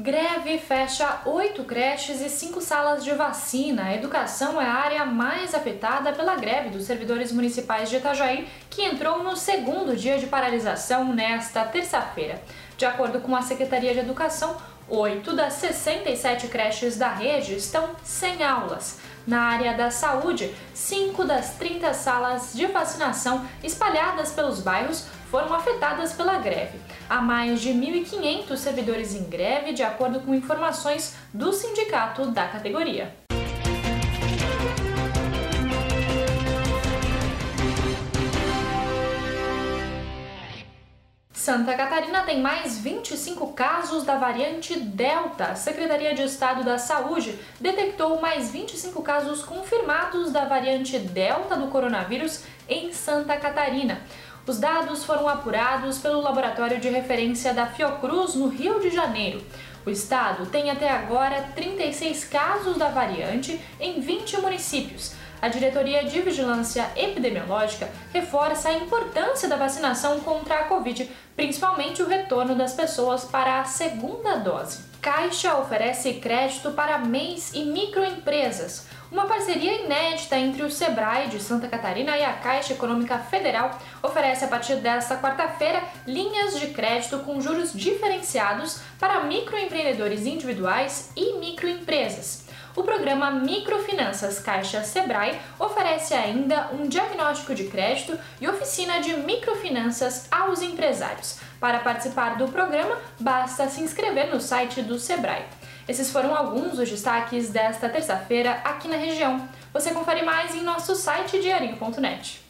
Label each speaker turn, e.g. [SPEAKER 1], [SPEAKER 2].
[SPEAKER 1] Greve fecha oito creches e cinco salas de vacina. A educação é a área mais afetada pela greve dos servidores municipais de Itajaí, que entrou no segundo dia de paralisação nesta terça-feira. De acordo com a Secretaria de Educação, oito das 67 creches da rede estão sem aulas. Na área da saúde, cinco das 30 salas de vacinação espalhadas pelos bairros foram afetadas pela greve. Há mais de 1.500 servidores em greve, de acordo com informações do sindicato da categoria. Santa Catarina tem mais 25 casos da variante Delta. A Secretaria de Estado da Saúde detectou mais 25 casos confirmados da variante Delta do coronavírus em Santa Catarina. Os dados foram apurados pelo Laboratório de Referência da Fiocruz, no Rio de Janeiro. O estado tem até agora 36 casos da variante em 20 municípios. A Diretoria de Vigilância Epidemiológica reforça a importância da vacinação contra a Covid, principalmente o retorno das pessoas para a segunda dose. Caixa oferece crédito para MEIs e microempresas. Uma parceria inédita entre o Sebrae de Santa Catarina e a Caixa Econômica Federal oferece a partir desta quarta-feira linhas de crédito com juros diferenciados para microempreendedores individuais e microempresas. O programa Microfinanças Caixa Sebrae oferece ainda um diagnóstico de crédito e oficina de microfinanças aos empresários. Para participar do programa, basta se inscrever no site do Sebrae. Esses foram alguns dos destaques desta terça-feira aqui na região. Você confere mais em nosso site diarinho.net.